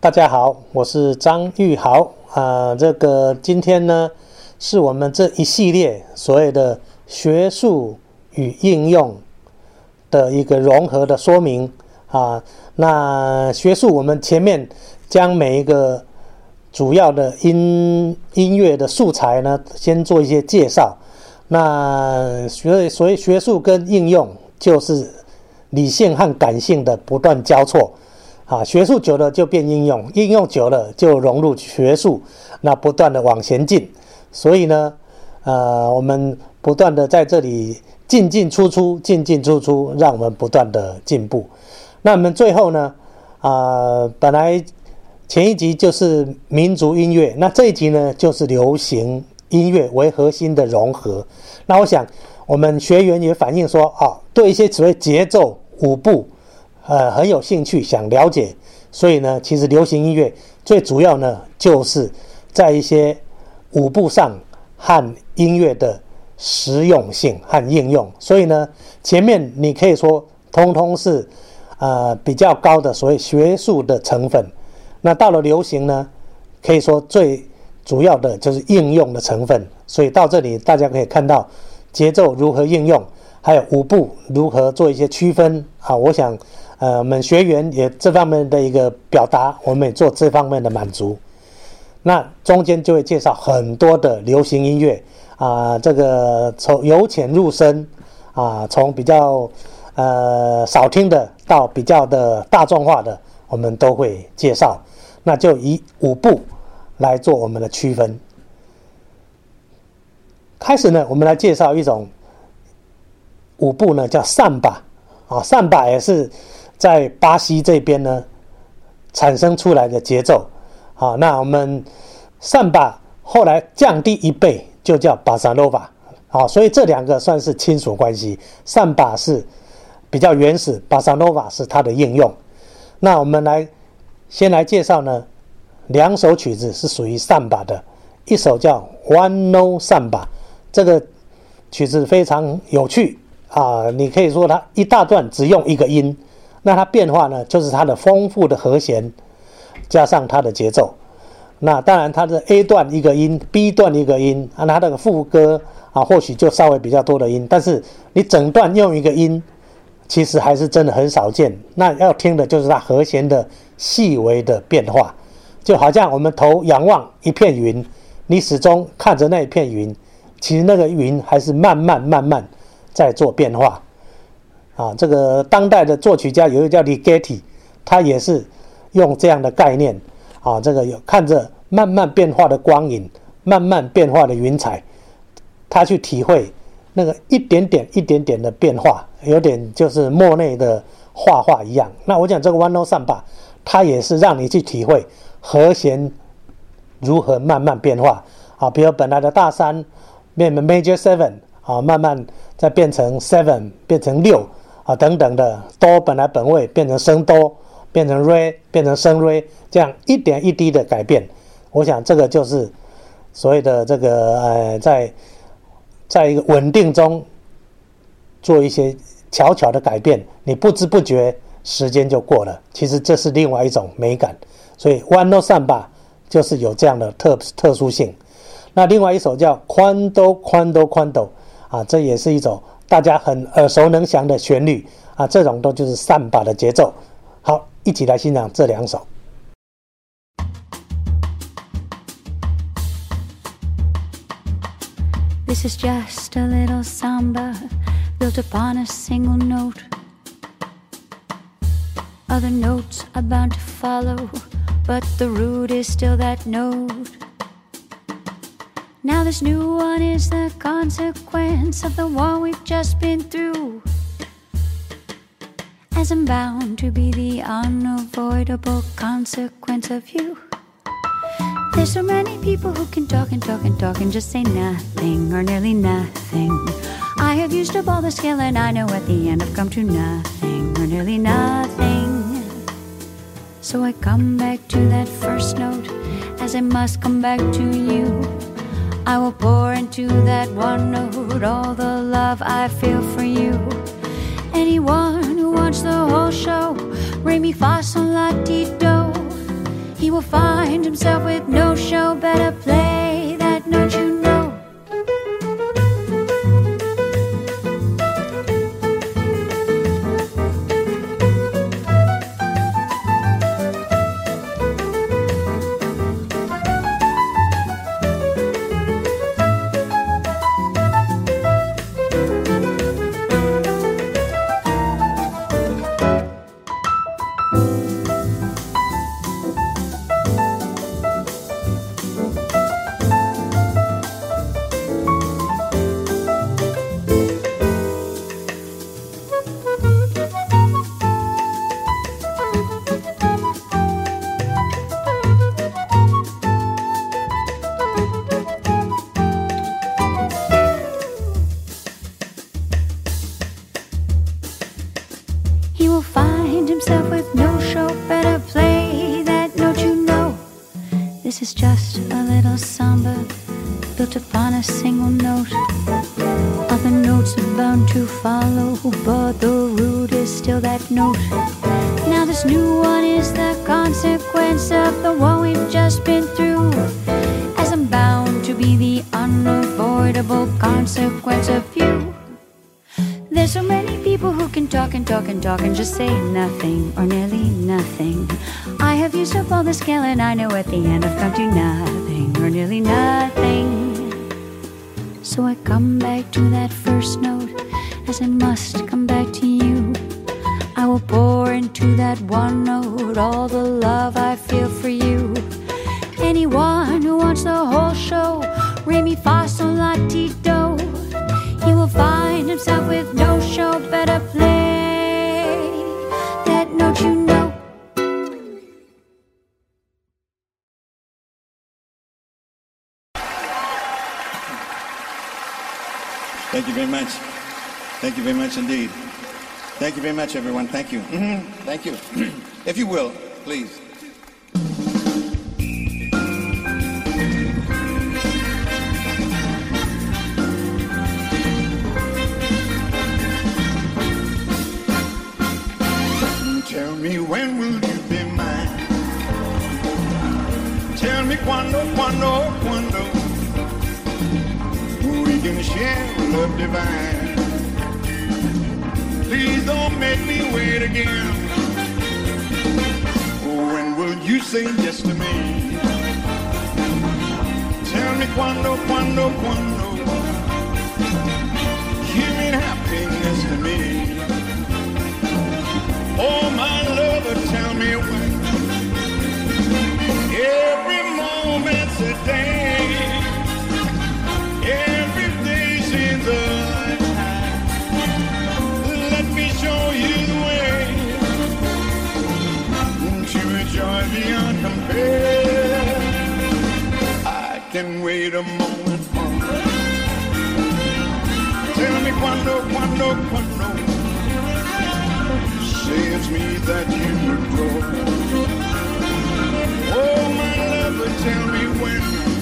大家好，我是张玉豪啊。这个今天呢，是我们这一系列所谓的学术与应用的一个融合的说明啊。那学术，我们前面将每一个主要的音音乐的素材呢，先做一些介绍。那学所以学术跟应用，就是理性和感性的不断交错。啊，学术久了就变应用，应用久了就融入学术，那不断的往前进。所以呢，呃，我们不断的在这里进进出出，进进出出，让我们不断的进步。那我们最后呢，啊，本来前一集就是民族音乐，那这一集呢就是流行音乐为核心的融合。那我想，我们学员也反映说，啊，对一些所谓节奏舞步。呃，很有兴趣想了解，所以呢，其实流行音乐最主要呢，就是在一些舞步上和音乐的实用性和应用。所以呢，前面你可以说通通是呃比较高的所谓学术的成分。那到了流行呢，可以说最主要的就是应用的成分。所以到这里大家可以看到节奏如何应用，还有舞步如何做一些区分啊。我想。呃，我们学员也这方面的一个表达，我们也做这方面的满足。那中间就会介绍很多的流行音乐啊，这个从由浅入深啊，从比较呃少听的到比较的大众化的，我们都会介绍。那就以五步来做我们的区分。开始呢，我们来介绍一种舞步呢，叫上把啊，上把也是。在巴西这边呢，产生出来的节奏，好，那我们上把后来降低一倍，就叫巴萨诺瓦，好，所以这两个算是亲属关系。上把是比较原始，巴萨诺瓦是它的应用。那我们来先来介绍呢，两首曲子是属于上把的，一首叫 One No 上把，这个曲子非常有趣啊，你可以说它一大段只用一个音。那它变化呢，就是它的丰富的和弦，加上它的节奏。那当然，它的 A 段一个音，B 段一个音，啊，它那个副歌啊，或许就稍微比较多的音。但是你整段用一个音，其实还是真的很少见。那要听的就是它和弦的细微的变化，就好像我们头仰望一片云，你始终看着那一片云，其实那个云还是慢慢慢慢在做变化。啊，这个当代的作曲家有一个叫 Ligeti，他也是用这样的概念啊，这个有看着慢慢变化的光影，慢慢变化的云彩，他去体会那个一点点一点点的变化，有点就是莫内的画画一样。那我讲这个 One Note 上吧，它也是让你去体会和弦如何慢慢变化啊，比如本来的大三变成 Major Seven 啊，慢慢再变成 Seven，变成六。啊，等等的哆本来本位变成升哆，变成瑞，变成升瑞，这样一点一滴的改变，我想这个就是所谓的这个呃，在在一个稳定中做一些巧巧的改变，你不知不觉时间就过了。其实这是另外一种美感，所以 One No 上吧就是有这样的特特殊性。那另外一首叫宽哆宽哆宽哆啊，这也是一种。大家很耳熟能详的旋律啊，这种都就是上把的节奏。好，一起来欣赏这两首。This is just a little samba built upon a single note. Other notes are bound to follow, but the root is still that note. Now, this new one is the consequence of the one we've just been through. As I'm bound to be the unavoidable consequence of you. There's so many people who can talk and talk and talk and just say nothing or nearly nothing. I have used up all the skill and I know at the end I've come to nothing or nearly nothing. So I come back to that first note as I must come back to you. I will pour into that one note all the love I feel for you. Anyone who wants the whole show, re mi. He will find himself with no show, better He will find himself with no show, better play that note you know. This is just a little samba built upon a single note. Other notes are bound to follow, but the root is still that note. Now, this new one is the consequence of the one we've just been through. As I'm bound to be the unavoidable consequence of you. There's so many people who can talk and talk and talk and just say nothing or nearly nothing. I have used up all the scale and I know at the end I've come to nothing or nearly nothing. So I come back to that first note as I must come back to you. I will pour into that one note all the love I feel for you. Anyone who wants the whole show, re mi Thank you very much. Thank you very much indeed. Thank you very much, everyone. Thank you. Mhm. Thank you. if you will, please. Tell me when will you be mine? Tell me cuando, cuando, cuando we can share love divine. Please don't make me wait again. Oh, when will you say yes to me? Tell me cuando, cuando, cuando. Can wait a moment longer. Tell me cuando, cuando, cuando. Say it's me that you adore. Oh, my lover, tell me when.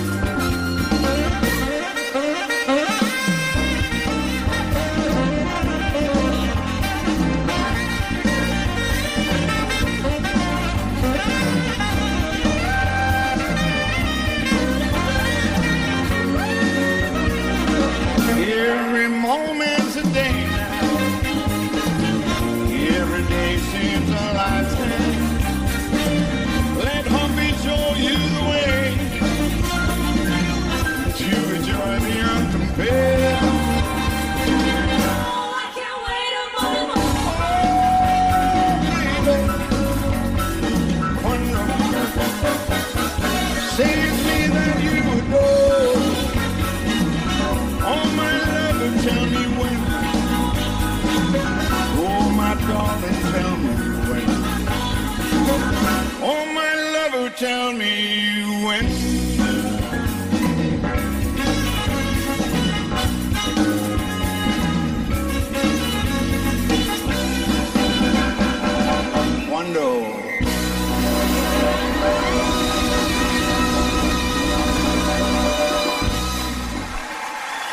Tell me when.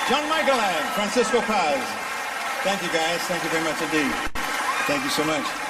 John Michael and Francisco Paz. Thank you guys. Thank you very much indeed. Thank you so much.